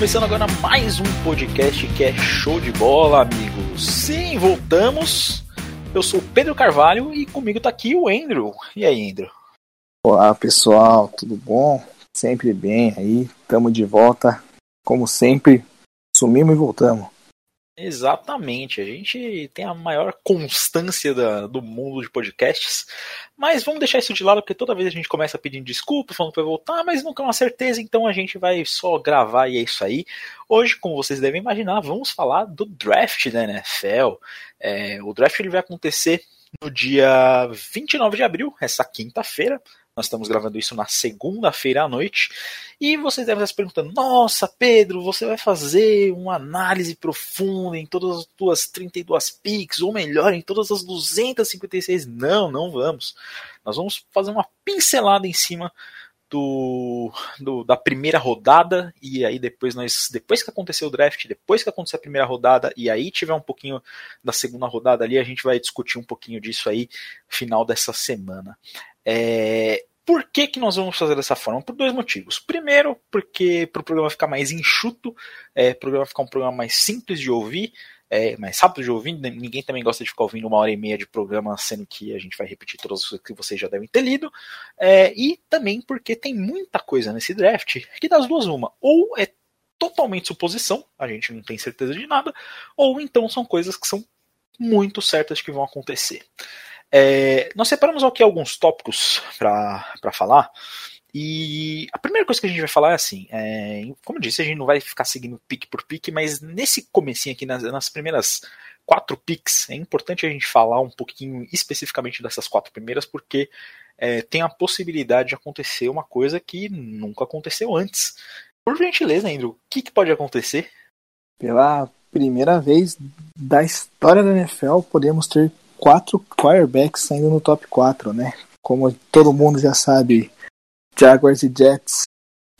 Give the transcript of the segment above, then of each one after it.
começando agora mais um podcast que é show de bola, amigos. Sim, voltamos. Eu sou o Pedro Carvalho e comigo tá aqui o Andrew. E aí, Andrew? Olá, pessoal, tudo bom? Sempre bem aí. Tamo de volta. Como sempre, sumimos e voltamos. Exatamente, a gente tem a maior constância da, do mundo de podcasts, mas vamos deixar isso de lado porque toda vez a gente começa pedindo desculpa, falando vai voltar, mas nunca é uma certeza, então a gente vai só gravar e é isso aí. Hoje, como vocês devem imaginar, vamos falar do draft da NFL. É, o draft ele vai acontecer no dia 29 de abril, essa quinta-feira. Nós estamos gravando isso na segunda-feira à noite. E vocês devem estar se perguntando: Nossa, Pedro, você vai fazer uma análise profunda em todas as tuas 32 picks, ou melhor, em todas as 256? Não, não vamos. Nós vamos fazer uma pincelada em cima do, do, da primeira rodada e aí depois nós depois que aconteceu o draft, depois que aconteceu a primeira rodada e aí tiver um pouquinho da segunda rodada ali, a gente vai discutir um pouquinho disso aí final dessa semana. É, por que, que nós vamos fazer dessa forma? Por dois motivos. Primeiro, porque para o programa ficar mais enxuto, é, o programa ficar um programa mais simples de ouvir, é, mais rápido de ouvir. Ninguém também gosta de ficar ouvindo uma hora e meia de programa, sendo que a gente vai repetir todas as coisas que vocês já devem ter lido. É, e também porque tem muita coisa nesse draft que das duas uma. Ou é totalmente suposição, a gente não tem certeza de nada, ou então são coisas que são muito certas que vão acontecer. É, nós separamos aqui alguns tópicos para falar. E a primeira coisa que a gente vai falar é assim, é, como eu disse, a gente não vai ficar seguindo pique por pique, mas nesse comecinho aqui, nas, nas primeiras quatro picks, é importante a gente falar um pouquinho especificamente dessas quatro primeiras, porque é, tem a possibilidade de acontecer uma coisa que nunca aconteceu antes. Por gentileza, Andrew, o que, que pode acontecer? Pela primeira vez da história da NFL, podemos ter quatro quarterbacks saindo no top 4, né? Como todo mundo já sabe, Jaguars e Jets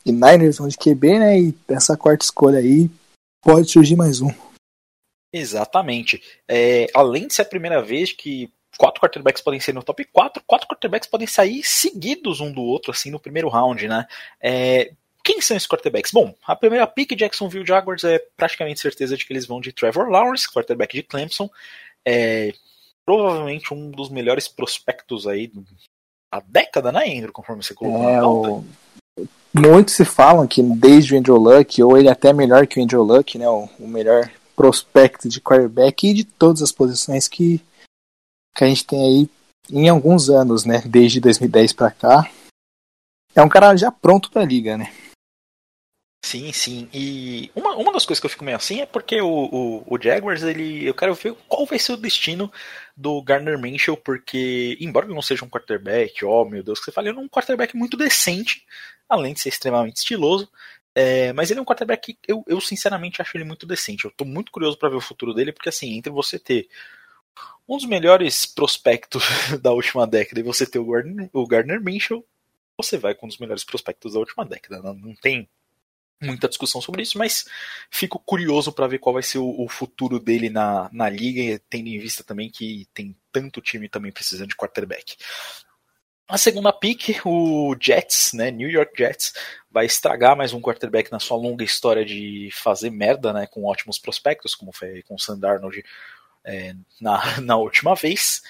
e Niners vão de QB, né? E essa quarta escolha aí pode surgir mais um. Exatamente. É, além de ser a primeira vez que quatro quarterbacks podem ser no top 4, quatro quarterbacks podem sair seguidos um do outro, assim, no primeiro round, né? É, quem são esses quarterbacks? Bom, a primeira pick Jacksonville Jaguars é praticamente certeza de que eles vão de Trevor Lawrence, quarterback de Clemson. É, provavelmente um dos melhores prospectos aí da década, né, Andrew? Conforme você colocou é, o... Muitos se falam que desde o Andrew Luck, ou ele é até melhor que o Andrew Luck, né, o, o melhor prospecto de quarterback e de todas as posições que, que a gente tem aí em alguns anos, né, desde 2010 para cá. É um cara já pronto para a liga, né? Sim, sim. E uma, uma das coisas que eu fico meio assim é porque o, o, o, Jaguars, ele. Eu quero ver qual vai ser o destino do Gardner Minshew, porque, embora ele não seja um quarterback, ó oh, meu Deus, que você fala, ele é um quarterback muito decente, além de ser extremamente estiloso. É, mas ele é um quarterback que eu, eu sinceramente acho ele muito decente. Eu tô muito curioso para ver o futuro dele, porque assim, entre você ter um dos melhores prospectos da última década e você ter o Gardner, o Gardner Minshew, você vai com um dos melhores prospectos da última década. Não, não tem muita discussão sobre isso, mas fico curioso para ver qual vai ser o, o, futuro dele na, na liga, tendo em vista também que tem tanto time também precisando de quarterback. A segunda pick, o Jets, né, New York Jets, vai estragar mais um quarterback na sua longa história de fazer merda, né, com ótimos prospectos, como foi com o Sam Darnold é, na, na última vez.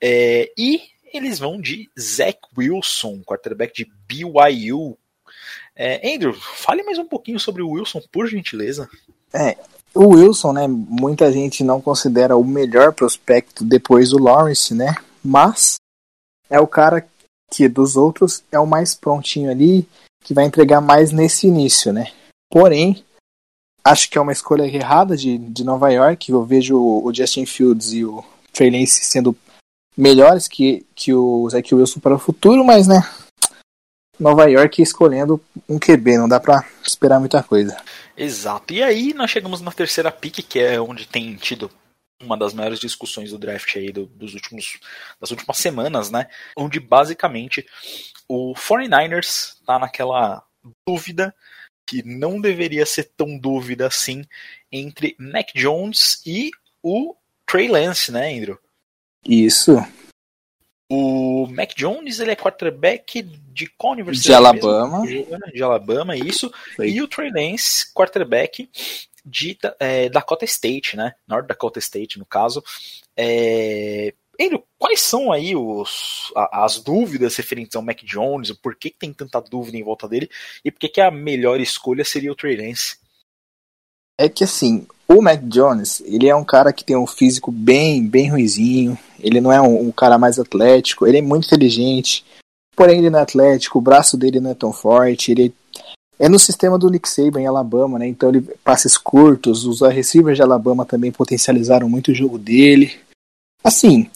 É, e eles vão de Zach Wilson, quarterback de BYU, é, Andrew, fale mais um pouquinho sobre o Wilson, por gentileza. É, o Wilson, né, muita gente não considera o melhor prospecto depois do Lawrence, né, mas é o cara que dos outros é o mais prontinho ali, que vai entregar mais nesse início, né. Porém, acho que é uma escolha errada de, de Nova York, eu vejo o Justin Fields e o Trey Lance sendo melhores que, que o Zach Wilson para o futuro, mas, né, Nova York escolhendo um QB, não dá para esperar muita coisa. Exato. E aí nós chegamos na terceira pick, que é onde tem tido uma das maiores discussões do draft aí do, dos últimos das últimas semanas, né? Onde basicamente o 49ers tá naquela dúvida que não deveria ser tão dúvida assim entre Mac Jones e o Trey Lance, né, Andrew? Isso. O Mac Jones, ele é quarterback de qual universidade? De Alabama. Mesmo? De Alabama, isso. Foi. E o Trey Lance, quarterback de é, Dakota State, né? North Dakota State, no caso. É... Andrew, quais são aí os, as dúvidas referentes ao Mac Jones? Por que, que tem tanta dúvida em volta dele? E por que, que a melhor escolha seria o Trey Lance? É que assim, o Mac Jones, ele é um cara que tem um físico bem, bem ruizinho. Ele não é um, um, cara mais atlético. Ele é muito inteligente. Porém, ele não é atlético. O braço dele não é tão forte. Ele é no sistema do Nick Saban em Alabama, né? Então ele passes curtos. Os receivers de Alabama também potencializaram muito o jogo dele. Assim,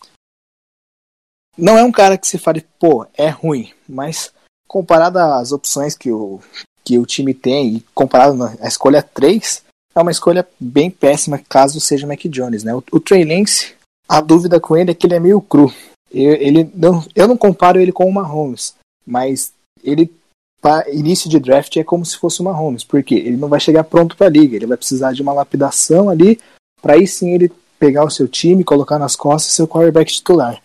não é um cara que se fale, pô, é ruim. Mas comparado às opções que o, que o time tem e comparado à escolha 3, é uma escolha bem péssima caso seja Mac Jones, né? O, o Trey Lance, a dúvida com ele é que ele é meio cru. Eu, ele não, eu não comparo ele com o Mahomes, mas ele para início de draft é como se fosse o Mahomes, porque ele não vai chegar pronto para a liga, ele vai precisar de uma lapidação ali para aí sim ele pegar o seu time, colocar nas costas seu quarterback titular.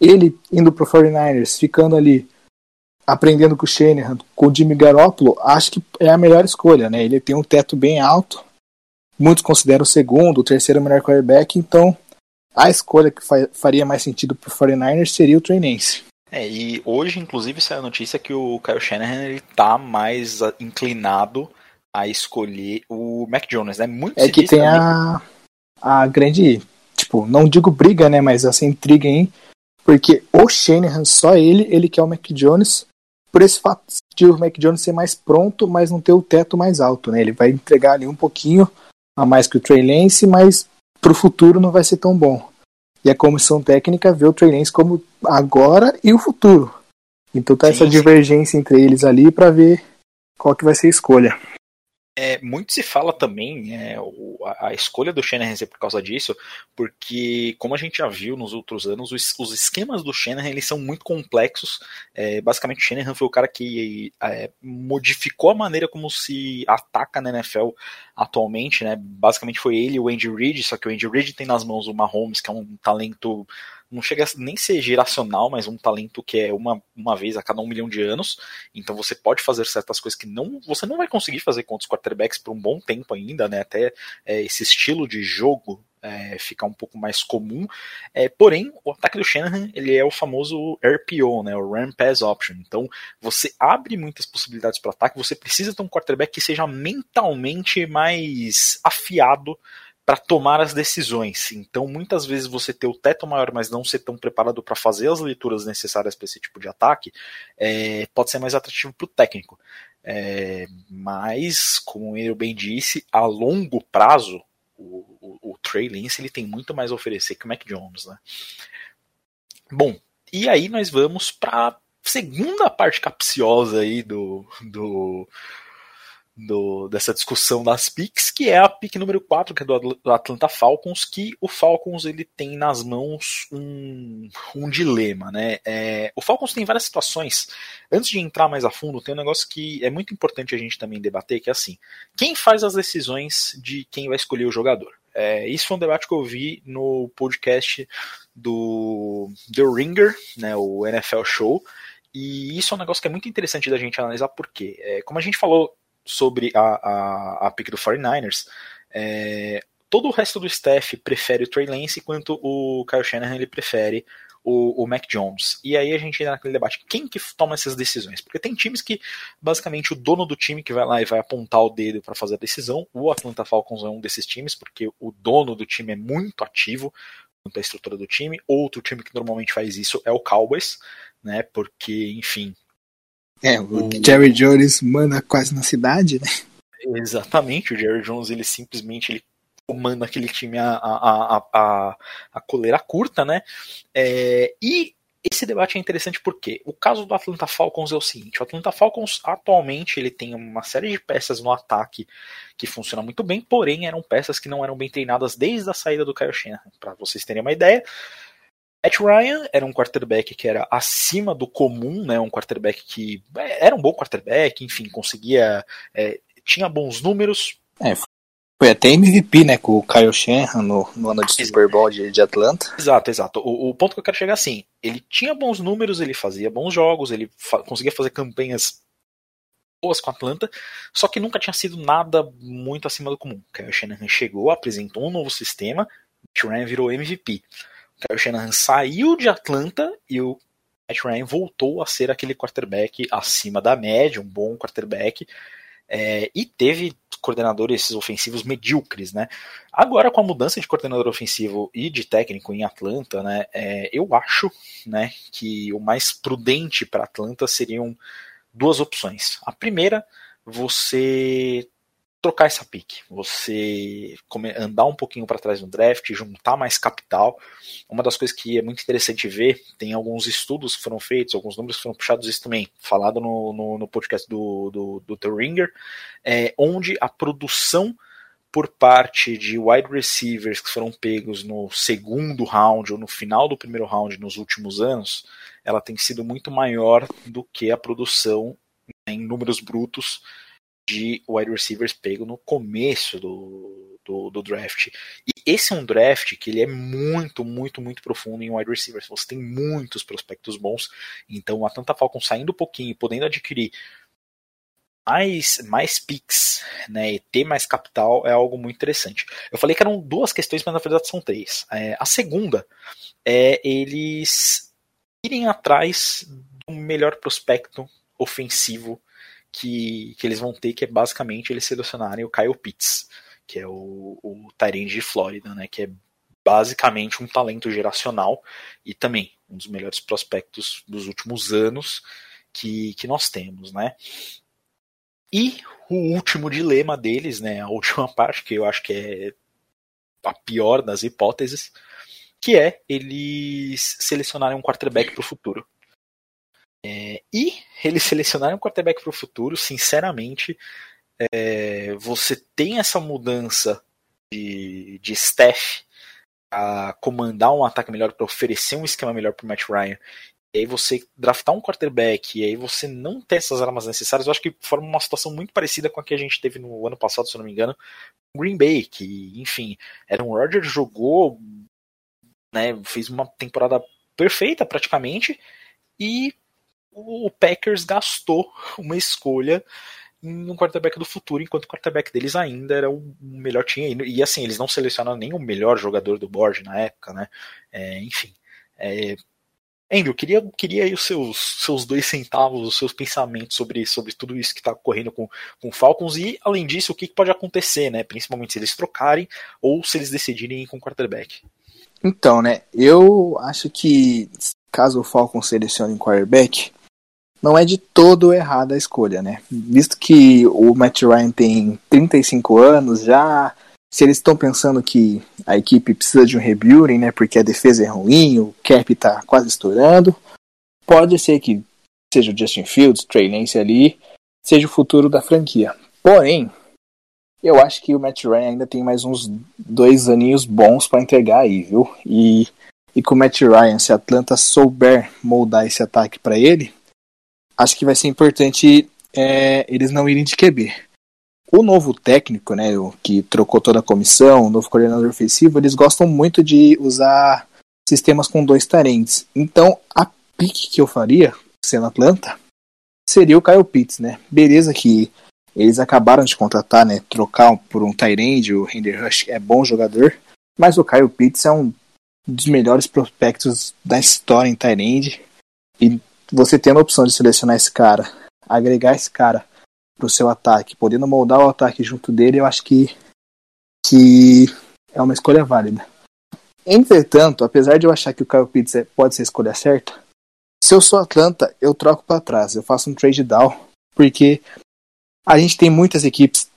Ele indo pro 49ers, ficando ali aprendendo com o Shanahan, com o Jimmy Garoppolo, acho que é a melhor escolha, né? Ele tem um teto bem alto, Muitos consideram o segundo, o terceiro melhor quarterback, então a escolha que faria mais sentido para o 49ers seria o Lance. É, e hoje, inclusive, saiu a notícia que o Kyle Shanahan ele tá mais inclinado a escolher o Mac Jones, né? Muito é que tem a, a grande, tipo, não digo briga, né, mas essa intriga aí, porque o Shanahan, só ele, ele quer o Mac Jones, por esse fato de o Mac Jones ser mais pronto, mas não ter o teto mais alto, né? Ele vai entregar ali um pouquinho a mais que o Trey Lance, mas para o futuro não vai ser tão bom. E a comissão técnica vê o Trey Lance como agora e o futuro. Então tá sim, essa divergência entre eles ali para ver qual que vai ser a escolha. É, muito se fala também é, a, a, escolha do Shanahan por causa disso, porque como a gente já viu nos outros anos, os, os esquemas do Shanahan eles são muito complexos. É, basicamente, o Shanahan foi o cara que é, modificou a maneira como se ataca na NFL atualmente, né? Basicamente foi ele e o Andy Reid, só que o Andy Reid tem nas mãos o Mahomes, que é um talento não chega a nem ser geracional, mas um talento que é uma, uma vez a cada um milhão de anos. Então você pode fazer certas coisas que não você não vai conseguir fazer com os quarterbacks por um bom tempo ainda, né? Até é, esse estilo de jogo é, ficar um pouco mais comum. É, porém, o ataque do Shanahan ele é o famoso RPO, né, o Ram Pass Option. Então, você abre muitas possibilidades para ataque. Você precisa ter um quarterback que seja mentalmente mais afiado para tomar as decisões. Então, muitas vezes você ter o teto maior, mas não ser tão preparado para fazer as leituras necessárias para esse tipo de ataque, é, pode ser mais atrativo para o técnico. É, mas, como eu bem disse, a longo prazo, o, o, o, Trey Lance ele tem muito mais a oferecer que o Mac Jones. Né? Bom, e aí nós vamos para segunda parte capciosa aí do, do do, dessa discussão das picks, que é a pick número 4, que é do, Atlanta Falcons, que o Falcons ele tem nas mãos um, um dilema. Né? É, o Falcons tem várias situações. Antes de entrar mais a fundo, tem um negócio que é muito importante a gente também debater, que é assim, quem faz as decisões de quem vai escolher o jogador? É, isso foi um debate que eu vi no podcast do The Ringer, né, o NFL Show, e isso é um negócio que é muito interessante da gente analisar, porque, é, como a gente falou sobre a, a, a pick do 49ers, é, todo o resto do staff prefere o Trey Lance, enquanto o Kyle Shanahan ele prefere o, o, Mac Jones. E aí a gente entra naquele debate, quem que toma essas decisões? Porque tem times que, basicamente, o dono do time que vai lá e vai apontar o dedo para fazer a decisão, o Atlanta Falcons é um desses times, porque o dono do time é muito ativo quanto à estrutura do time. Outro time que normalmente faz isso é o Cowboys, né? Porque, enfim, é, o, Jerry Jones manda quase na cidade, né? Exatamente, o Jerry Jones ele simplesmente ele comanda aquele time a, a, a, a, a coleira curta, né? É, e esse debate é interessante porque o caso do Atlanta Falcons é o seguinte: o Atlanta Falcons atualmente ele tem uma série de peças no ataque que funciona muito bem, porém eram peças que não eram bem treinadas desde a saída do Kyle Shanahan. Para vocês terem uma ideia, Matt Ryan era um quarterback que era acima do comum, né? Um quarterback que é, era um bom quarterback, enfim, conseguia. É, tinha bons números. É, Foi até MVP, né, com o Kyle Shanahan no, no ano de Super Bowl de, de Atlanta. Exato, exato. O, o, ponto que eu quero chegar é assim, ele tinha bons números, ele fazia bons jogos, ele fa conseguia fazer campanhas boas com a Atlanta, só que nunca tinha sido nada muito acima do comum. Kyle Shanahan chegou, apresentou um novo sistema, Matt Ryan virou MVP. Kyle Shanahan saiu de Atlanta e o Matt Ryan voltou a ser aquele quarterback acima da média, um bom quarterback, é, e teve coordenadores ofensivos medíocres, né? Agora com a mudança de coordenador ofensivo e de técnico em Atlanta, né? É, eu acho, né, que o mais prudente para Atlanta seriam duas opções. A primeira, você trocar essa pique, você andar um pouquinho para trás no draft, juntar mais capital. Uma das coisas que é muito interessante ver, tem alguns estudos que foram feitos, alguns números que foram puxados isso também, falado no, no, no podcast do, do, do The Ringer, é, onde a produção por parte de wide receivers que foram pegos no segundo round ou no final do primeiro round nos últimos anos, ela tem sido muito maior do que a produção em números brutos de wide receivers pego no começo do, do, do, draft. E esse é um draft que ele é muito, muito, muito profundo em wide receivers. Você tem muitos prospectos bons. Então a Atlanta Falcons saindo um pouquinho, podendo adquirir mais, mais picks né, e ter mais capital é algo muito interessante. Eu falei que eram duas questões, mas na verdade são três. É, a segunda é eles irem atrás do melhor prospecto ofensivo que, que eles vão ter, que é basicamente eles selecionarem o Kyle Pitts, que é o, o Tyrande de Flórida, né, que é basicamente um talento geracional e também um dos melhores prospectos dos últimos anos que, que nós temos, né? E o último dilema deles, né, a última parte, que eu acho que é a pior das hipóteses, que é eles selecionarem um quarterback para o futuro. É, e eles selecionarem um quarterback para o futuro, sinceramente, é, você tem essa mudança de, de staff a comandar um ataque melhor, para oferecer um esquema melhor para o Matt Ryan, e aí você draftar um quarterback, e aí você não ter essas armas necessárias, eu acho que forma uma situação muito parecida com a que a gente teve no ano passado, se eu não me engano, Green Bay, que, enfim, Aaron Rodgers jogou, né, fez uma temporada perfeita praticamente, e o Packers gastou uma escolha em um quarterback do futuro, enquanto o quarterback deles ainda era o melhor tinha. E assim, eles não selecionaram nem o melhor jogador do board na época, né? É, enfim. É, Andrew, queria, queria aí os seus, seus dois centavos, os seus pensamentos sobre, sobre tudo isso que está ocorrendo com, com Falcons e, além disso, o que, que pode acontecer, né? Principalmente se eles trocarem ou se eles decidirem ir com o quarterback. Então, né? Eu acho que caso o Falcons selecione um quarterback, não é de todo errada a escolha, né? Visto que o Matt Ryan tem 35 anos já, se eles estão pensando que a equipe precisa de um rebuilding, né? Porque a defesa é ruim, o cap tá quase estourando, pode ser que seja o Justin Fields, Trey Lance ali, seja o futuro da franquia. Porém, eu acho que o Matt Ryan ainda tem mais uns dois aninhos bons para entregar aí, viu? E, e com o Matt Ryan, se a Atlanta souber moldar esse ataque para ele, acho que vai ser importante é, eles não irem de QB. O novo técnico, né, o que trocou toda a comissão, o novo coordenador ofensivo, eles gostam muito de usar sistemas com dois tarentes. Então, a pique que eu faria, sendo Atlanta, seria o Kyle Pitts, né? Beleza que eles acabaram de contratar, né, trocar por um Tyrande, o Render Rush é bom jogador, mas o Kyle Pitts é um dos melhores prospectos da história em Tyrande e você tendo a opção de selecionar esse cara, agregar esse cara pro seu ataque, podendo moldar o ataque junto dele, eu acho que, que é uma escolha válida. Entretanto, apesar de eu achar que o Kyle Pitts é, pode ser a escolha certa, se eu sou Atlanta, eu troco para trás, eu faço um trade down, porque a gente tem muitas equipes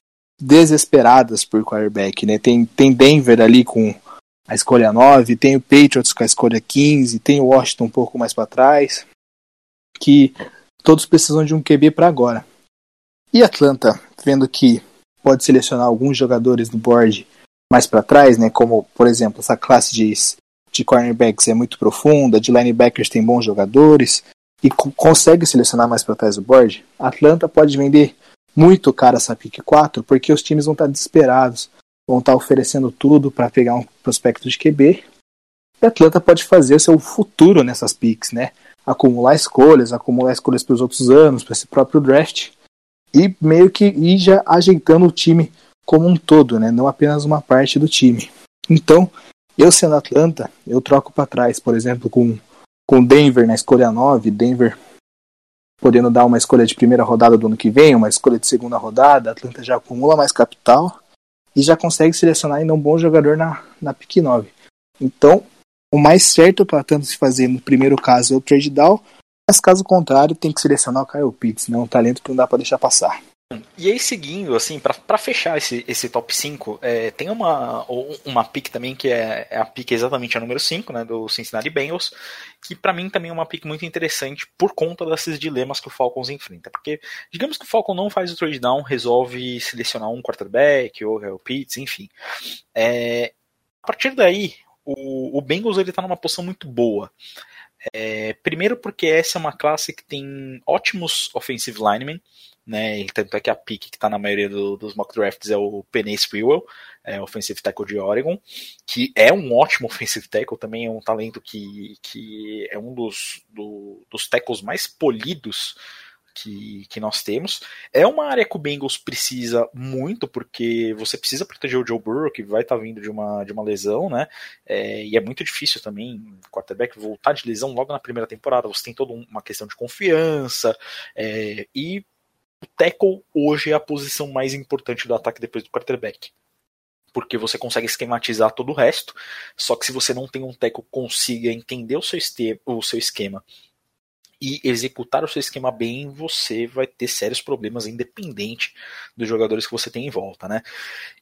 desesperadas por quarterback, né? Tem, tem Denver ali com a escolha 9, tem o Patriots com a escolha 15, tem o Washington um pouco mais para trás que todos precisam de um QB para agora. E Atlanta, vendo que pode selecionar alguns jogadores do board mais para trás, né, como por exemplo essa classe de, de cornerbacks é muito profunda, de linebackers tem bons jogadores e consegue selecionar mais para trás do board, Atlanta pode vender muito caro essa pick 4 porque os times vão estar desesperados vão estar tá oferecendo tudo para pegar um prospecto de QB. E Atlanta pode fazer o seu futuro nessas picks, né? Acumular escolhas, acumular escolhas para os outros anos, para esse próprio draft. E meio que ir já ajeitando o time como um todo, né? Não apenas uma parte do time. Então, eu sendo Atlanta, eu troco para trás, por exemplo, com, com Denver na escolha 9, Denver podendo dar uma escolha de primeira rodada do ano que vem, uma escolha de segunda rodada, Atlanta já acumula mais capital e já consegue selecionar ainda um bom jogador na, na pick 9. Então, o mais certo para Atlanta se fazer no primeiro caso é o trade down, mas caso contrário, tem que selecionar o Kyle Pitts, né? um talento que não dá para deixar passar. E aí, seguindo, assim, para fechar esse, esse top 5, é, tem uma, uma pick também que é, é, a pick exatamente a número 5, né, do Cincinnati Bengals, que para mim também é uma pick muito interessante por conta desses dilemas que o Falcons enfrenta. Porque, digamos que o Falcon não faz o trade down, resolve selecionar um quarterback ou o Pitts, enfim. É, a partir daí, o, o Bengals ele tá numa posição muito boa. É, primeiro porque essa é uma classe que tem ótimos offensive linemen, né? Tanto é que a pick que está na maioria do, dos mock drafts é o Penny Sewell, é, offensive tackle de Oregon, que é um ótimo offensive tackle, também é um talento que, que é um dos, do, dos tackles mais polidos que, que, nós temos. É uma área que o Bengals precisa muito, porque você precisa proteger o Joe Burrow, que vai estar tá vindo de uma, de uma lesão, né? É, e é muito difícil também o quarterback voltar de lesão logo na primeira temporada. Você tem toda uma questão de confiança, é, e o tackle hoje é a posição mais importante do ataque depois do quarterback. Porque você consegue esquematizar todo o resto, só que se você não tem um tackle que consiga entender o seu, o seu esquema e executar o seu esquema bem, você vai ter sérios problemas, independente dos jogadores que você tem em volta, né?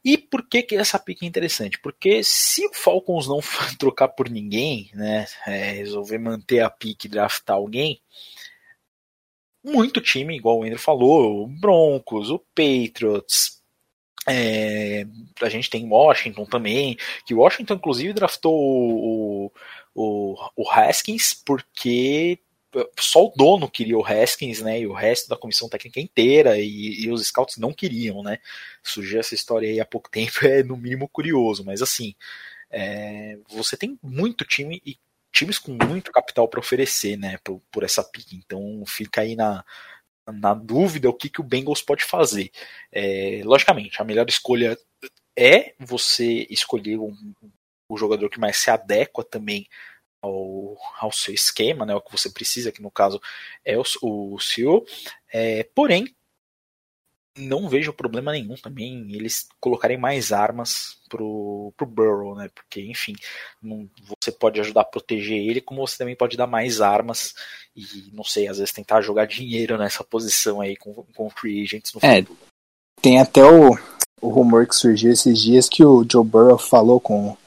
E por que, que essa pick é interessante? Porque se o Falcons não trocar por ninguém, né, é, resolver manter a pick e draftar alguém, muito time, igual o Andrew falou, o Broncos, o Patriots, é, a gente tem Washington também, que Washington inclusive draftou o, o, o Haskins porque só o dono queria o Haskins, né, e o resto da comissão técnica inteira, e, e, os scouts não queriam, né, surgiu essa história aí há pouco tempo, é no mínimo curioso, mas assim, é, você tem muito time e times com muito capital para oferecer, né, por, por, essa pick. Então fica aí na, na dúvida o que, que o Bengals pode fazer. É, logicamente, a melhor escolha é você escolher um, o jogador que mais se adequa também ao, ao seu esquema, né, o que você precisa, que no caso é o, o CEO. É, porém, não vejo problema nenhum também eles colocarem mais armas pro, pro Burrow, né? Porque, enfim, não, você pode ajudar a proteger ele, como você também pode dar mais armas e, não sei, às vezes tentar jogar dinheiro nessa posição aí com, com free agents no é, futuro. Tem até o, o rumor que surgiu esses dias que o Joe Burrow falou com,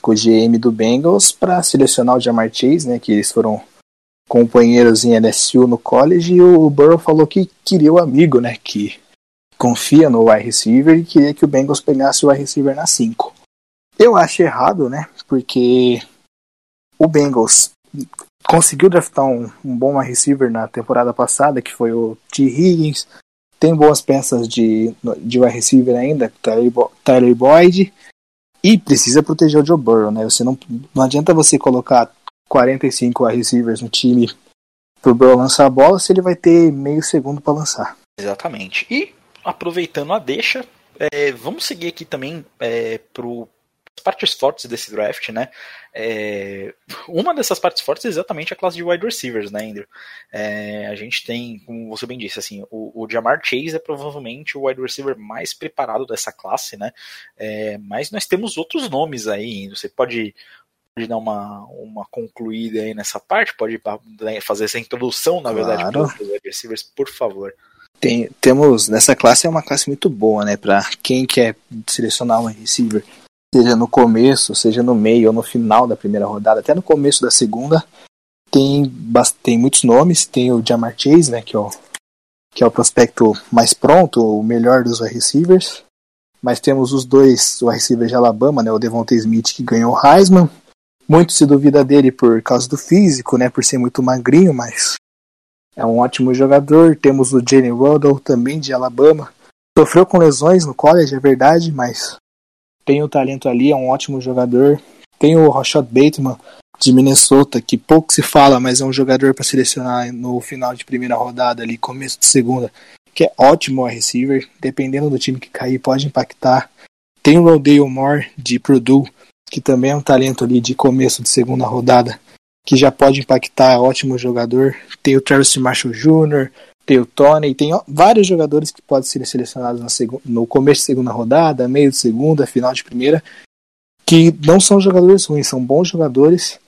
com o GM do Bengals para selecionar o Jamar Chase, né? Que eles foram companheiros em LSU no college e o Burrow falou que queria o amigo, né? Que confia no wide receiver e queria que o Bengals pegasse o wide receiver na 5. Eu acho errado, né? Porque o Bengals conseguiu draftar um, um bom wide receiver na temporada passada, que foi o T. Higgins. Tem boas peças de, de wide receiver ainda, Tyler Boyd. E precisa proteger o Joe Burrow, né? Você não, não adianta você colocar 45 wide receivers no time pro Burrow lançar a bola se ele vai ter meio segundo para lançar. Exatamente. E aproveitando a deixa, é, vamos seguir aqui também é, para partes fortes desse draft, né? É, uma dessas partes fortes é exatamente a classe de wide receivers, né, Andrew? É, a gente tem, como você bem disse, assim, o, o Jamar Chase é provavelmente o wide receiver mais preparado dessa classe, né? É, mas nós temos outros nomes aí. Você pode pode dar uma, uma concluída aí nessa parte? Pode né, fazer essa introdução, na verdade, para os wide receivers, por favor. Tem, temos nessa classe é uma classe muito boa, né, para quem quer selecionar um receiver, seja no começo, seja no meio ou no final da primeira rodada, até no começo da segunda, tem tem muitos nomes, tem o Jamar Chase, né, que é o que é o prospecto mais pronto, o melhor dos receivers. Mas temos os dois, o receiver de Alabama, né, o Devontae Smith que ganhou o Heisman. Muito se duvida dele por causa do físico, né, por ser muito magrinho, mas é um ótimo jogador. Temos o Jalen Waddle, também de Alabama. Sofreu com lesões no college, é verdade, mas tem o talento ali, é um ótimo jogador. Tem o Rashad Bateman de Minnesota, que pouco se fala, mas é um jogador para selecionar no final de primeira rodada ali, começo de segunda, que é ótimo a receiver, dependendo do time que cair, pode impactar. Tem o Rodale Moore de Purdue, que também é um talento ali de começo de segunda rodada, que já pode impactar, é ótimo jogador. Tem o Travis Marshall Jr., Tony, tem vários jogadores que podem ser selecionados no começo de segunda rodada, meio de segunda, final de primeira, que não são jogadores ruins, são bons jogadores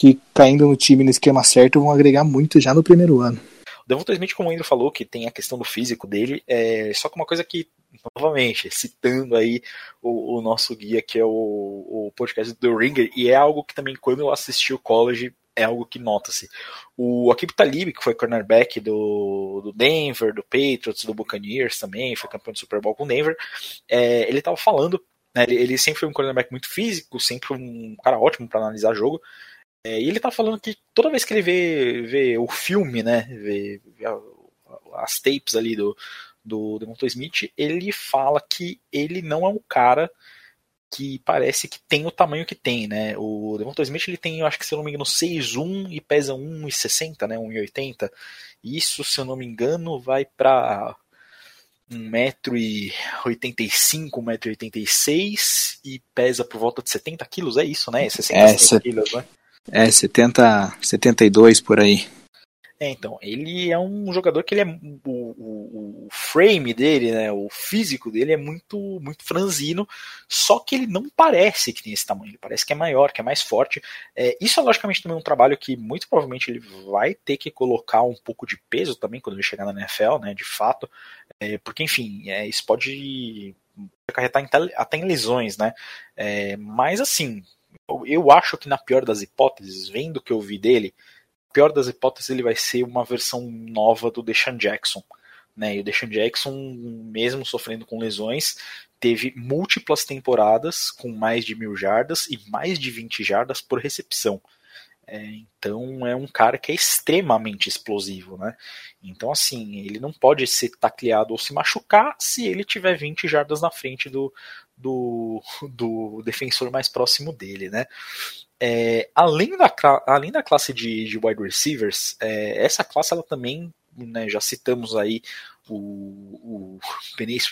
que caindo no time no esquema certo vão agregar muito já no primeiro ano. O Devonta Smith, como o Andrew falou, que tem a questão do físico dele, é só que uma coisa que, novamente, citando aí o, o nosso guia, que é o, o podcast do Ringer, e é algo que também, quando eu assisti o college, é algo que nota-se. O Akib Talib, que foi cornerback do, do Denver, do Patriots, do Buccaneers também, foi campeão do Super Bowl com Denver, é, ele estava falando né, ele, ele, sempre foi um cornerback muito físico, sempre um cara ótimo para analisar jogo. É, e ele tá falando que toda vez que ele vê, vê o filme, né, vê, vê as tapes ali do, do Smith, ele fala que ele não é um cara que parece que tem o tamanho que tem, né? O Devonta Smith ele tem, eu acho que se eu não me engano, 6'1 e pesa 1,60, né? 1,80. Isso, se eu não me engano, vai para 1,85m, 1,86m e pesa por volta de 70 quilos, é isso, né? 60 é, se... quilos, né? É, 70, 72 por aí. É, então, ele é um jogador que ele é o, o, o, frame dele, né, o físico dele é muito muito franzino, só que ele não parece que tem esse tamanho, ele parece que é maior, que é mais forte. É, isso é logicamente também um trabalho que muito provavelmente ele vai ter que colocar um pouco de peso também quando ele chegar na NFL, né, de fato, é, porque enfim, é, isso pode acarretar até em lesões, né, é, mas assim, eu acho que na pior das hipóteses, vendo o que eu vi dele, pior das hipóteses, ele vai ser uma versão nova do Deshaun Jackson. Né? E o Deshaun Jackson, mesmo sofrendo com lesões, teve múltiplas temporadas com mais de mil jardas e mais de 20 jardas por recepção. É, então é um cara que é extremamente explosivo, né? Então assim, ele não pode ser tacleado ou se machucar se ele tiver 20 jardas na frente do, do, do defensor mais próximo dele, né? É, além, da, além da classe de, de wide receivers, é, essa classe ela também, né, já citamos aí o, o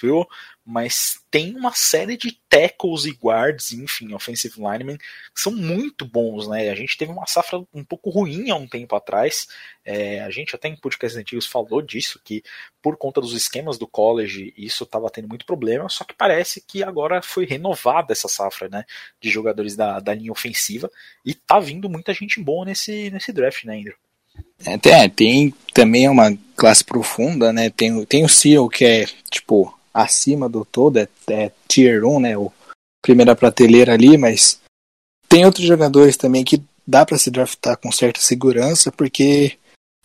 Will, mas tem uma série de tackles e guards, enfim, offensive linemen, que são muito bons, né? A gente teve uma safra um pouco ruim há um tempo atrás. É, a gente até em podcasts antigos falou disso, que por conta dos esquemas do college, isso estava tendo muito problema, só que parece que agora foi renovada essa safra, né? De jogadores da, da linha ofensiva, e tá vindo muita gente boa nesse, nesse draft, né, Andrew? É, tem, também uma classe profunda, né? Tem, tem o Seal, que é, tipo, acima do todo, é, é Tier 1, né? O primeira prateleira ali, mas tem outros jogadores também que dá para se draftar com certa segurança, porque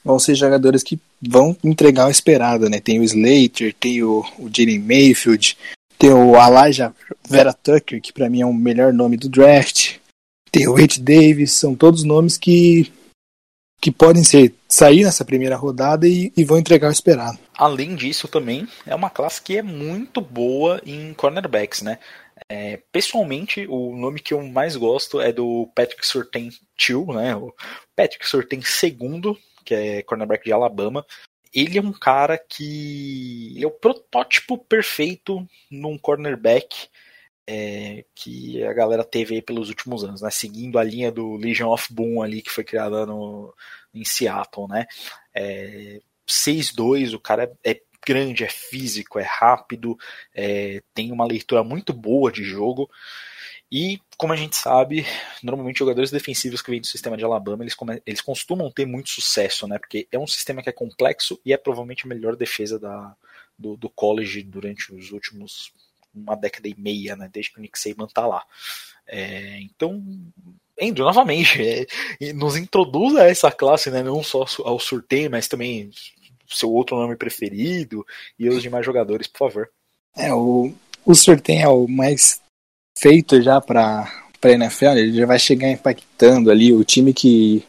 vão ser jogadores que vão entregar o esperado, né? Tem o Slater, tem o, o Jalen Mayfield, tem o Elijah Vera Tucker, que para mim é o melhor nome do draft, tem o Wade Davis, são todos nomes que que podem ser sair nessa primeira rodada e, e, vão entregar o esperado. Além disso, também é uma classe que é muito boa em cornerbacks, né? É, pessoalmente, o nome que eu mais gosto é do Patrick Surtain II, né? O Patrick Surtain II, que é cornerback de Alabama. Ele é um cara que ele é o protótipo perfeito num cornerback é, que a galera teve aí pelos últimos anos, né? Seguindo a linha do Legion of Boom ali que foi criada no, em Seattle, né? É, 6-2, o cara é, é grande, é físico, é rápido, é, tem uma leitura muito boa de jogo. E, como a gente sabe, normalmente jogadores defensivos que vêm do sistema de Alabama, eles, eles costumam ter muito sucesso, né? Porque é um sistema que é complexo e é provavelmente a melhor defesa da, do, do college durante os últimos uma década e meia, né? Desde que o Nick Saban tá lá. É, então, Andrew, novamente, é, nos introduz a essa classe, né? Não só ao sorteio, mas também seu outro nome preferido e os demais jogadores, por favor. É, o, o é o mais feito já para para NFL, ele já vai chegar impactando ali o time que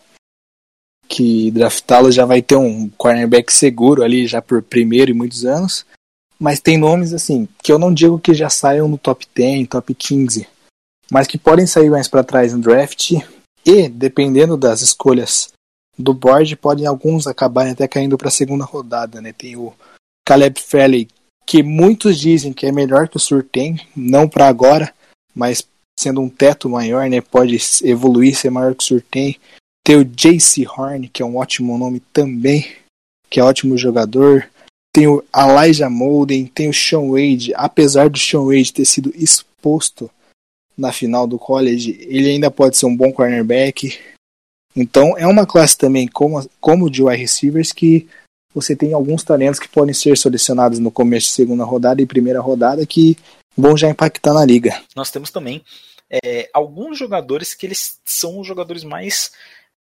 que draftá-lo já vai ter um cornerback seguro ali já por primeiro e muitos anos. Mas tem nomes assim, que eu não digo que já saiam no top 10, top 15, mas que podem sair mais para trás no draft e, dependendo das escolhas do board, podem alguns acabarem até caindo para a segunda rodada, né? Tem o Caleb Fairley, que muitos dizem que é melhor que o Surtain, não para agora, mas sendo um teto maior, né, pode evoluir, ser maior que o Surtain. Tem o JC Horn, que é um ótimo nome também, que é ótimo jogador. Tem o Elijah Molden, tem o Sean Wade, apesar do Sean Wade ter sido exposto na final do college, ele ainda pode ser um bom cornerback. Então é uma classe também como, como de wide receivers que você tem alguns talentos que podem ser selecionados no começo de segunda rodada e primeira rodada que vão já impactar na liga. Nós temos também é, alguns jogadores que eles são os jogadores mais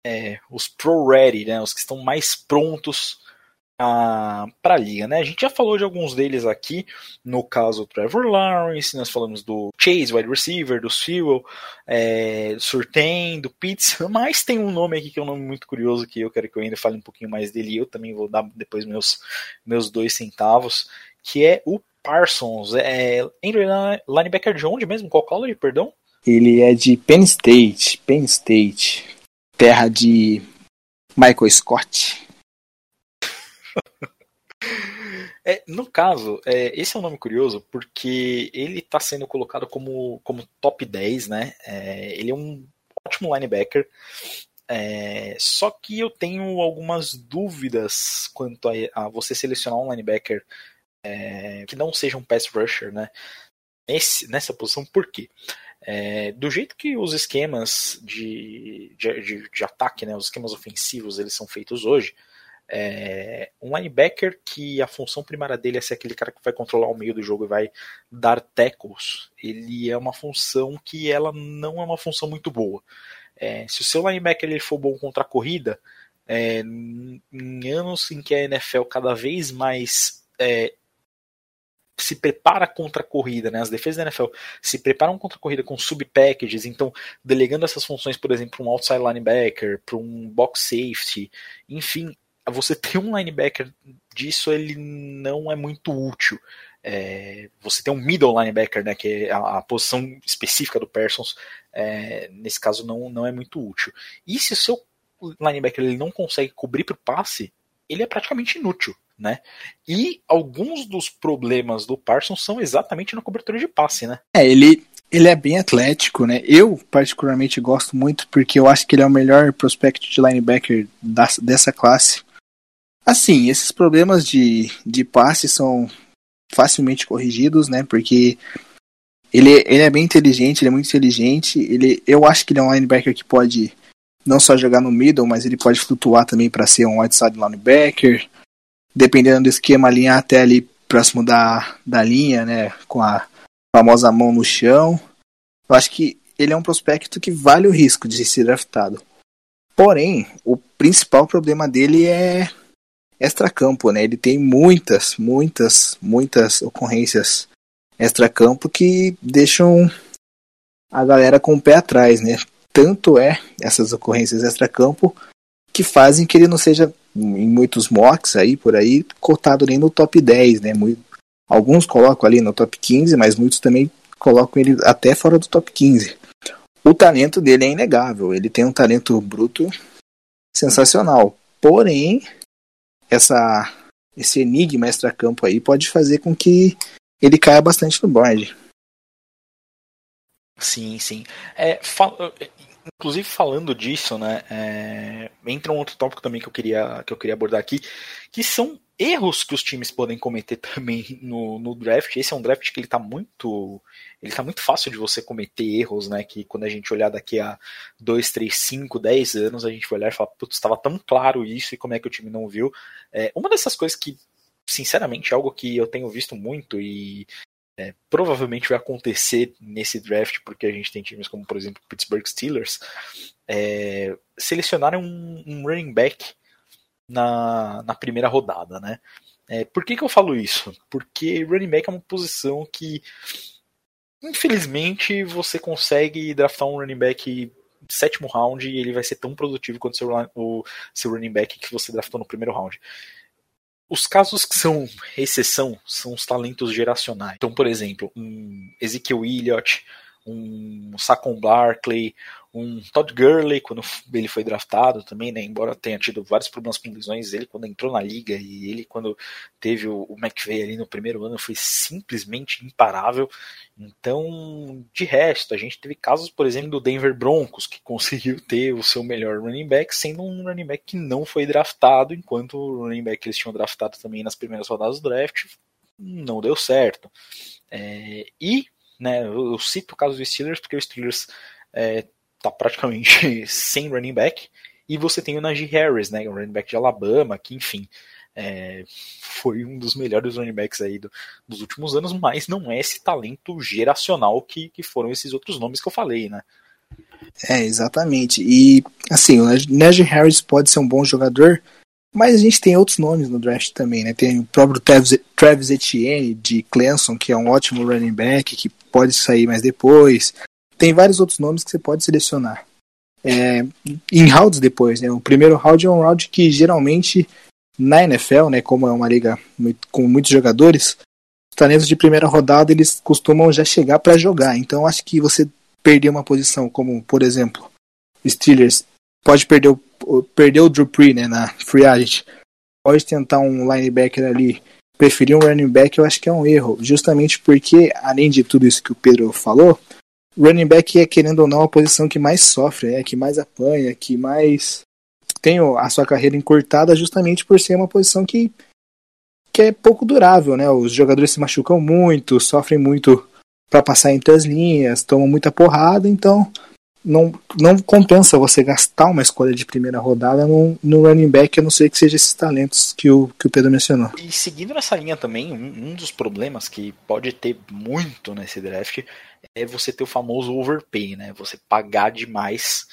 é, os pro ready, né, os que estão mais prontos para a liga, né? A gente já falou de alguns deles aqui, no caso do Trevor Lawrence, nós falamos do Chase, wide receiver, do Sewell, é, do Surtain, do Pitts, mas tem um nome aqui que é um nome muito curioso que eu quero que eu ainda fale um pouquinho mais dele eu também vou dar depois meus, meus dois centavos, que é o Parsons. É, linebacker de onde mesmo? Qual college, perdão? Ele é de Penn State, Penn State, terra de Michael Scott. É, no caso, é, esse é um nome curioso porque ele está sendo colocado como, como top 10, né? É, ele é um ótimo linebacker. É, só que eu tenho algumas dúvidas quanto a, a você selecionar um linebacker é, que não seja um pass rusher, né? Nesse, nessa posição, por quê? É, do jeito que os esquemas de, de, de, de, ataque, né, os esquemas ofensivos, eles são feitos hoje, é, um linebacker que a função primária dele é ser aquele cara que vai controlar o meio do jogo e vai dar tackles, ele é uma função que ela não é uma função muito boa. É, se o seu linebacker ele for bom contra a corrida, é, em anos em que a NFL cada vez mais é, se prepara contra a corrida, né? As defesas da NFL se preparam contra a corrida com sub-packages, então delegando essas funções, por exemplo, para um outside linebacker, para um box safety, enfim, você ter um linebacker disso ele não é muito útil. É, você tem um middle linebacker, né, que é a, a posição específica do Persons, é, nesse caso não, não é muito útil. E se o seu linebacker ele não consegue cobrir para o passe, ele é praticamente inútil né? E alguns dos problemas do Parsons são exatamente na cobertura de passe, né? É, ele, ele é bem atlético, né? Eu, particularmente, gosto muito porque eu acho que ele é o melhor prospect de linebacker da, dessa classe. Assim, esses problemas de, de passe são facilmente corrigidos, né? Porque ele, ele é bem inteligente, ele é muito inteligente. Ele, eu acho que ele é um linebacker que pode não só jogar no middle, mas ele pode flutuar também para ser um outside linebacker dependendo do esquema, alinhar até ali próximo da, da linha, né? Com a famosa mão no chão. Eu acho que ele é um prospecto que vale o risco de ser draftado. Porém, o principal problema dele é extracampo, né? Ele tem muitas, muitas, muitas ocorrências extracampo que deixam a galera com o pé atrás, né? Tanto é essas ocorrências extracampo que fazem que ele não seja em muitos mocks aí por aí cotado nem no top 10, né? Alguns colocam ali no top 15, mas muitos também colocam ele até fora do top 15. O talento dele é inegável, ele tem um talento bruto sensacional. Porém, essa esse enigma extra-campo aí pode fazer com que ele caia bastante no board. Sim, sim. É, Inclusive falando disso, né, é, entra um outro tópico também que eu queria que eu queria abordar aqui, que são erros que os times podem cometer também no, no draft. Esse é um draft que ele tá muito ele tá muito fácil de você cometer erros, né? Que quando a gente olhar daqui a 2, 3, 5, 10 anos, a gente vai olhar e falar, putz, estava tão claro isso e como é que o time não viu. É, uma dessas coisas que, sinceramente, é algo que eu tenho visto muito e é, provavelmente vai acontecer nesse draft, porque a gente tem times como, por exemplo, o Pittsburgh Steelers, é, selecionaram um, um, running back na, na primeira rodada, né? É, por que, que eu falo isso? Porque running back é uma posição que, infelizmente, você consegue draftar um running back sétimo round e ele vai ser tão produtivo quanto seu, o seu running back que você draftou no primeiro round. Os casos que são exceção são os talentos geracionais. Então, por exemplo, um Ezekiel Elliott, um Saquon Barkley, um Todd Gurley, quando ele foi draftado também, né, embora tenha tido vários problemas com lesões, ele quando entrou na liga e ele quando teve o, McVay ali no primeiro ano foi simplesmente imparável. Então, de resto, a gente teve casos, por exemplo, do Denver Broncos, que conseguiu ter o seu melhor running back, sendo um running back que não foi draftado, enquanto o running back que eles tinham draftado também nas primeiras rodadas do draft não deu certo. É, e né, eu, eu, cito o caso dos Steelers, porque os Steelers é, tá praticamente sem running back, e você tem o Najee Harris, né, o running back de Alabama, que enfim, é, foi um dos melhores running backs aí do, dos últimos anos, mas não é esse talento geracional que, que foram esses outros nomes que eu falei, né. É, exatamente. E, assim, o Najee Harris pode ser um bom jogador, mas a gente tem outros nomes no draft também, né? Tem o próprio Travis, Travis Etienne de Clemson, que é um ótimo running back, que pode sair mais depois. Tem vários outros nomes que você pode selecionar. É, em rounds depois, né? O primeiro round é um round que geralmente na NFL, né, como é uma liga com muitos jogadores, os talentos de primeira rodada eles costumam já chegar para jogar. Então acho que você perder uma posição como, por exemplo, Steelers pode perder o, perder o Drew né, na free agent, pode tentar um linebacker ali, preferir um running back, eu acho que é um erro, justamente porque além de tudo isso que o Pedro falou, running back é, querendo ou não, a posição que mais sofre, é que mais apanha, que mais tem a sua carreira encurtada justamente por ser uma posição que, que é pouco durável, né? Os jogadores se machucam muito, sofrem muito para passar entre as linhas, tomam muita porrada, então não, não compensa você gastar uma escolha de primeira rodada no, no running back, a não ser que seja esses talentos que o, que o Pedro mencionou. E seguindo nessa linha também, um, um dos problemas que pode ter muito nesse draft é você ter o famoso overpay, né? Você pagar demais.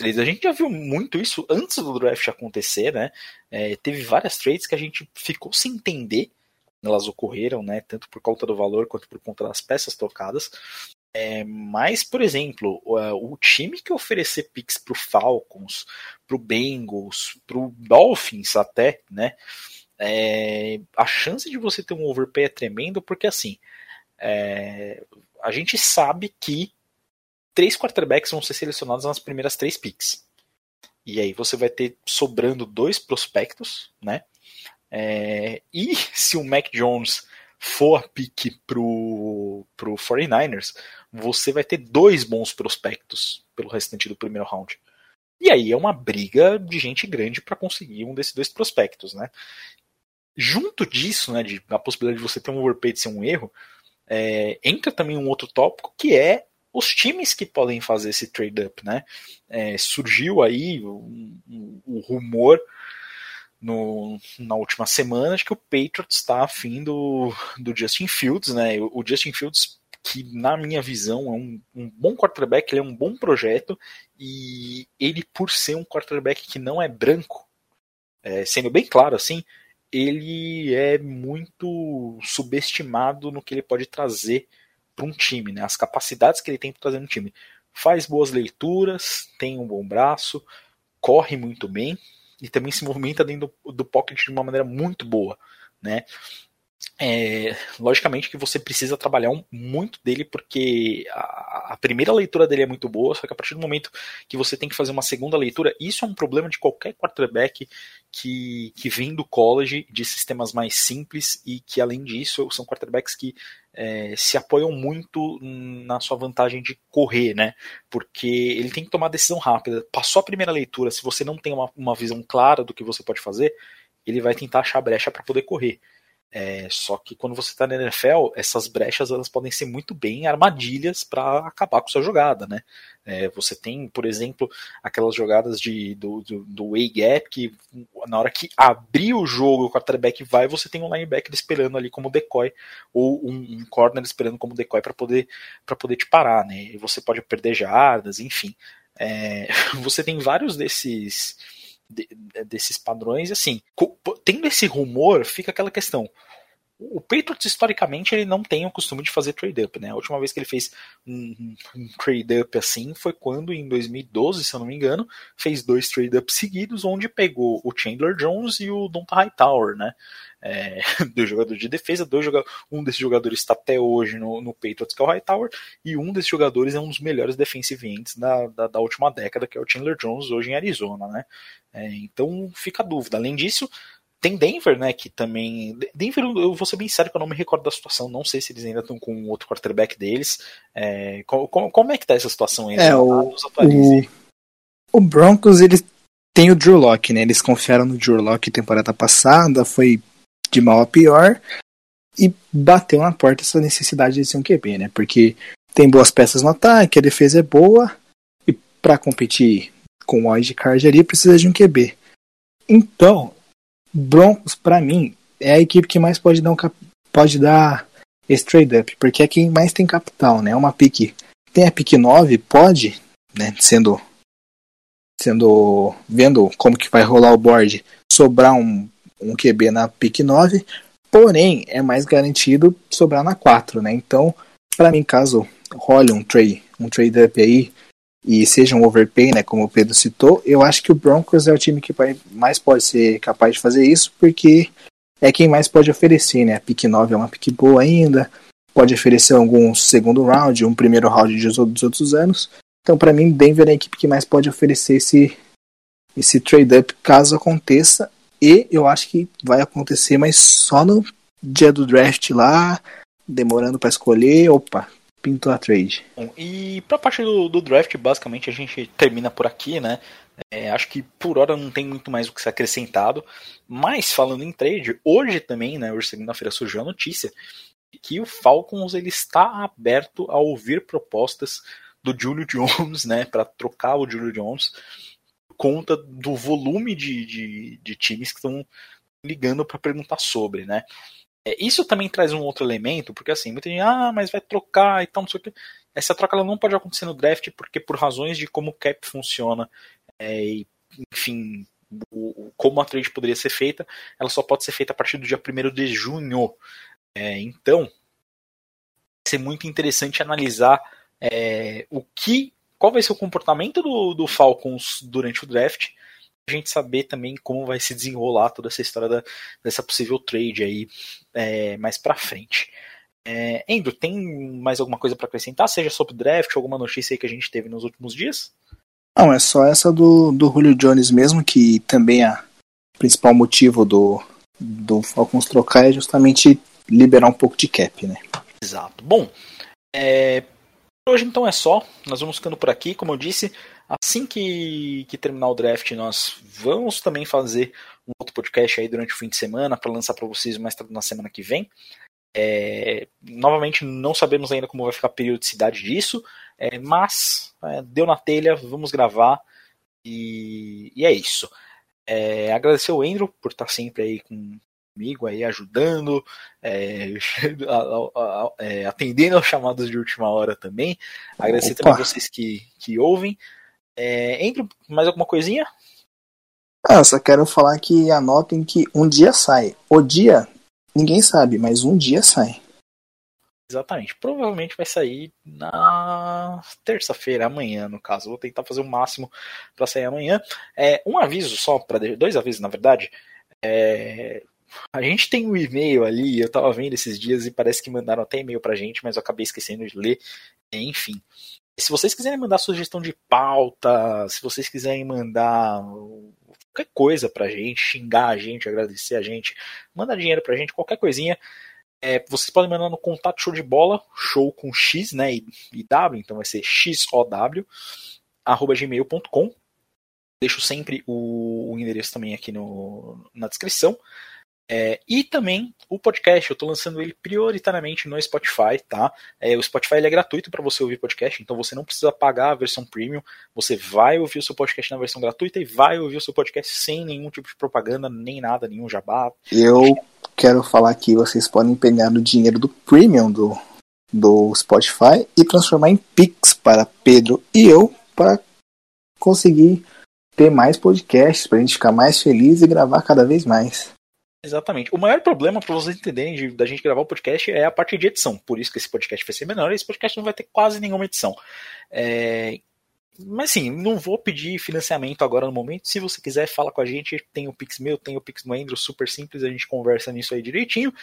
A gente já viu muito isso antes do draft acontecer, né? É, teve várias trades que a gente ficou sem entender elas ocorreram, né? Tanto por conta do valor quanto por conta das peças trocadas. É, mas, por exemplo, o, o, time que oferecer picks pro Falcons, pro Bengals, pro Dolphins até, né? É, a chance de você ter um overpay é tremendo, porque assim, é, a gente sabe que três quarterbacks vão ser selecionados nas primeiras três picks. E aí você vai ter sobrando dois prospectos, né? É, e se o Mac Jones for pique pro, pro 49ers, você vai ter dois bons prospectos pelo restante do primeiro round. E aí é uma briga de gente grande para conseguir um desses dois prospectos, né? Junto disso, né, de a possibilidade de você ter um overpay de ser um erro, é, entra também um outro tópico que é os times que podem fazer esse trade-up, né? É, surgiu aí o um rumor no, na última semana de que o Patriots está afim do, do Justin Fields, né? O, Justin Fields, que na minha visão é um, um bom quarterback, ele é um bom projeto e ele, por ser um quarterback que não é branco, é, sendo bem claro assim, ele é muito subestimado no que ele pode trazer para um time, né? As capacidades que ele tem para trazer no time. Faz boas leituras, tem um bom braço, corre muito bem e também se movimenta dentro do, do pocket de uma maneira muito boa, né? É, logicamente que você precisa trabalhar um, muito dele porque a, a, primeira leitura dele é muito boa, só que a partir do momento que você tem que fazer uma segunda leitura, isso é um problema de qualquer quarterback que, que vem do college, de sistemas mais simples e que além disso são quarterbacks que é, se apoiam muito na sua vantagem de correr, né? Porque ele tem que tomar decisão rápida. Passou a primeira leitura, se você não tem uma, uma visão clara do que você pode fazer, ele vai tentar achar brecha para poder correr. É, só que quando você está na NFL, essas brechas elas podem ser muito bem armadilhas para acabar com sua jogada, né? É, você tem, por exemplo, aquelas jogadas de, do, do, do A-gap que na hora que abrir o jogo o quarterback vai, você tem um linebacker esperando ali como decoy ou um, um corner esperando como decoy para poder para poder te parar, né? E você pode perder jardas, enfim. É, você tem vários desses de, desses padrões, assim, tendo esse rumor, fica aquela questão. o Patriots, historicamente, ele não tem o costume de fazer trade-up, né? A última vez que ele fez um, um trade-up assim foi quando, em 2012, se eu não me engano, fez dois trade-ups seguidos, onde pegou o Chandler Jones e o Donta Hightower, né? É, dois jogadores de defesa, dois jogadores, um desses jogadores está até hoje no, no Patriots, que é o Hightower, e um desses jogadores é um dos melhores defensive ends da, da, da última década, que é o Chandler Jones, hoje em Arizona, né? É, então fica a dúvida. Além disso, tem Denver, né, que também. Denver, eu vou ser bem sério que eu não me recordo da situação. Não sei se eles ainda estão com outro quarterback deles. É, como, como, é que tá essa situação aí? É, o, o, o, Broncos, eles têm o Drew Locke, né? Eles confiaram no Drew Locke temporada passada, foi de mal a pior. E bateu na porta essa necessidade de ser um QB, né? Porque tem boas peças no ataque, a defesa é boa. E para competir com o wildcard ali, precisa de um QB. Então, Broncos, para mim, é a equipe que mais pode dar, um pode dar esse trade-up, porque é quem mais tem capital, né? É uma pique. Tem a pique 9, pode, né? Sendo. Sendo. Vendo como que vai rolar o board, sobrar um, um QB na pique 9, porém é mais garantido sobrar na 4, né? Então, para mim, caso role um trade, um trade up aí e seja um overpay, né, como o Pedro citou, eu acho que o Broncos é o time que mais pode ser capaz de fazer isso, porque é quem mais pode oferecer, né? A pick 9 é uma pick boa ainda, pode oferecer algum segundo round, um primeiro round dos outros anos. Então, para mim, Denver é a equipe que mais pode oferecer esse, esse trade-up caso aconteça. E eu acho que vai acontecer, mas só no dia do draft lá, demorando para escolher. Opa, pintou a trade. Bom, e pra parte do, do, draft, basicamente a gente termina por aqui, né? É, acho que por hora não tem muito mais o que ser acrescentado. Mas falando em trade, hoje também, né? Hoje segunda-feira surgiu a notícia que o Falcons ele está aberto a ouvir propostas do Julio Jones, né? Para trocar o Julio Jones conta do volume de, de, de times que estão ligando para perguntar sobre, né? É, isso também traz um outro elemento, porque assim, muita gente, ah, mas vai trocar e tal, não sei o que. Essa troca ela não pode acontecer no draft, porque por razões de como o cap funciona, é, e, enfim, o, como a trade poderia ser feita, ela só pode ser feita a partir do dia 1 de junho. É, então, vai ser muito interessante analisar é, o que, qual vai ser o comportamento do, do Falcons durante o draft a gente saber também como vai se desenrolar toda essa história da, dessa possível trade aí é, mais para frente. É, Andrew, tem mais alguma coisa para acrescentar, seja sobre draft, alguma notícia aí que a gente teve nos últimos dias? Não, é só essa do, do Julio Jones mesmo, que também é o principal motivo do, do Falcons trocar é justamente liberar um pouco de cap, né? Exato. Bom, é, hoje então é só. Nós vamos ficando por aqui. Como eu disse, Assim que, que terminar o draft, nós vamos também fazer um outro podcast aí durante o fim de semana para lançar para vocês mais na semana que vem. É, novamente, não sabemos ainda como vai ficar a periodicidade disso, é, mas é, deu na telha, vamos gravar e, e é isso. É, agradecer o Andrew por estar sempre aí comigo, aí ajudando, é, a, a, a, é, atendendo aos chamados de última hora também. Agradecer Opa. também vocês que, que ouvem. É, entre mais alguma coisinha? Ah, só quero falar que anotem que um dia sai. O dia, ninguém sabe, mas um dia sai. Exatamente. Provavelmente vai sair na terça-feira, amanhã, no caso. Vou tentar fazer o máximo para sair amanhã. É, um aviso só, para dois avisos, na verdade. É, a gente tem um e-mail ali, eu tava vendo esses dias e parece que mandaram até e-mail pra gente, mas eu acabei esquecendo de ler. Enfim, se vocês quiserem mandar sugestão de pauta, se vocês quiserem mandar qualquer coisa pra gente, xingar a gente, agradecer a gente, mandar dinheiro pra gente, qualquer coisinha, é, vocês podem mandar no contato show de bola, show com X, né, e, e W, então vai ser XOW, arroba gmail.com. Deixo sempre o, o, endereço também aqui no, na descrição. É, e também o podcast, eu estou lançando ele prioritariamente no Spotify, tá? É, o Spotify é gratuito para você ouvir podcast, então você não precisa pagar a versão premium, você vai ouvir o seu podcast na versão gratuita e vai ouvir o seu podcast sem nenhum tipo de propaganda, nem nada, nenhum jabá. Eu quero falar que vocês podem pegar o dinheiro do premium do, do Spotify e transformar em Pix para Pedro e eu para conseguir ter mais podcasts, para a gente ficar mais feliz e gravar cada vez mais. Exatamente. O maior problema, para vocês entenderem, de, da gente gravar o podcast é a parte de edição. Por isso que esse podcast vai ser menor e esse podcast não vai ter quase nenhuma edição. É... Mas sim, não vou pedir financiamento agora no momento. Se você quiser, fala com a gente. Tem o Pix meu, tem o Pix do Andrew, super simples, a gente conversa nisso aí direitinho.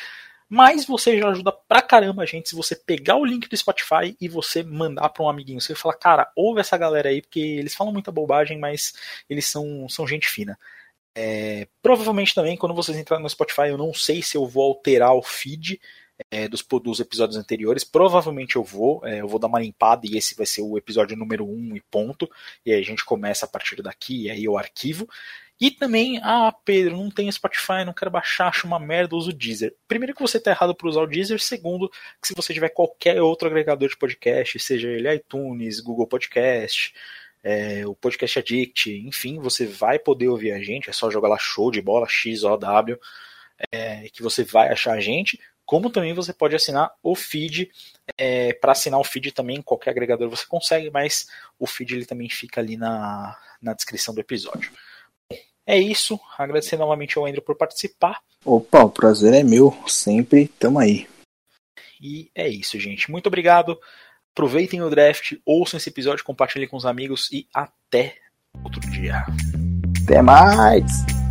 Mas você já ajuda pra caramba a gente se você pegar o link do Spotify e você mandar para um amiguinho. Você fala, cara, ouve essa galera aí, porque eles falam muita bobagem, mas eles são, são gente fina. É, provavelmente também, quando vocês entrarem no Spotify, eu não sei se eu vou alterar o feed é, dos, dos, episódios anteriores. Provavelmente eu vou, é, eu vou dar uma limpada e esse vai ser o episódio número 1 um e ponto. E aí a gente começa a partir daqui, e aí eu arquivo. E também, ah, Pedro, não tenho Spotify, não quero baixar, acho uma merda, uso o Deezer. Primeiro que você está errado por usar o Deezer, segundo que se você tiver qualquer outro agregador de podcast, seja ele iTunes, Google Podcast, é, o Podcast Addict, enfim, você vai poder ouvir a gente, é só jogar lá show de bola, XOW, é, que você vai achar a gente, como também você pode assinar o feed, é, para assinar o feed também, qualquer agregador você consegue, mas o feed ele também fica ali na, na descrição do episódio. É isso, agradecer novamente ao Andrew por participar. Opa, o prazer é meu, sempre tamo aí. E é isso, gente. Muito obrigado. Aproveitem o draft, ouçam esse episódio, compartilhem com os amigos e até outro dia. Até mais!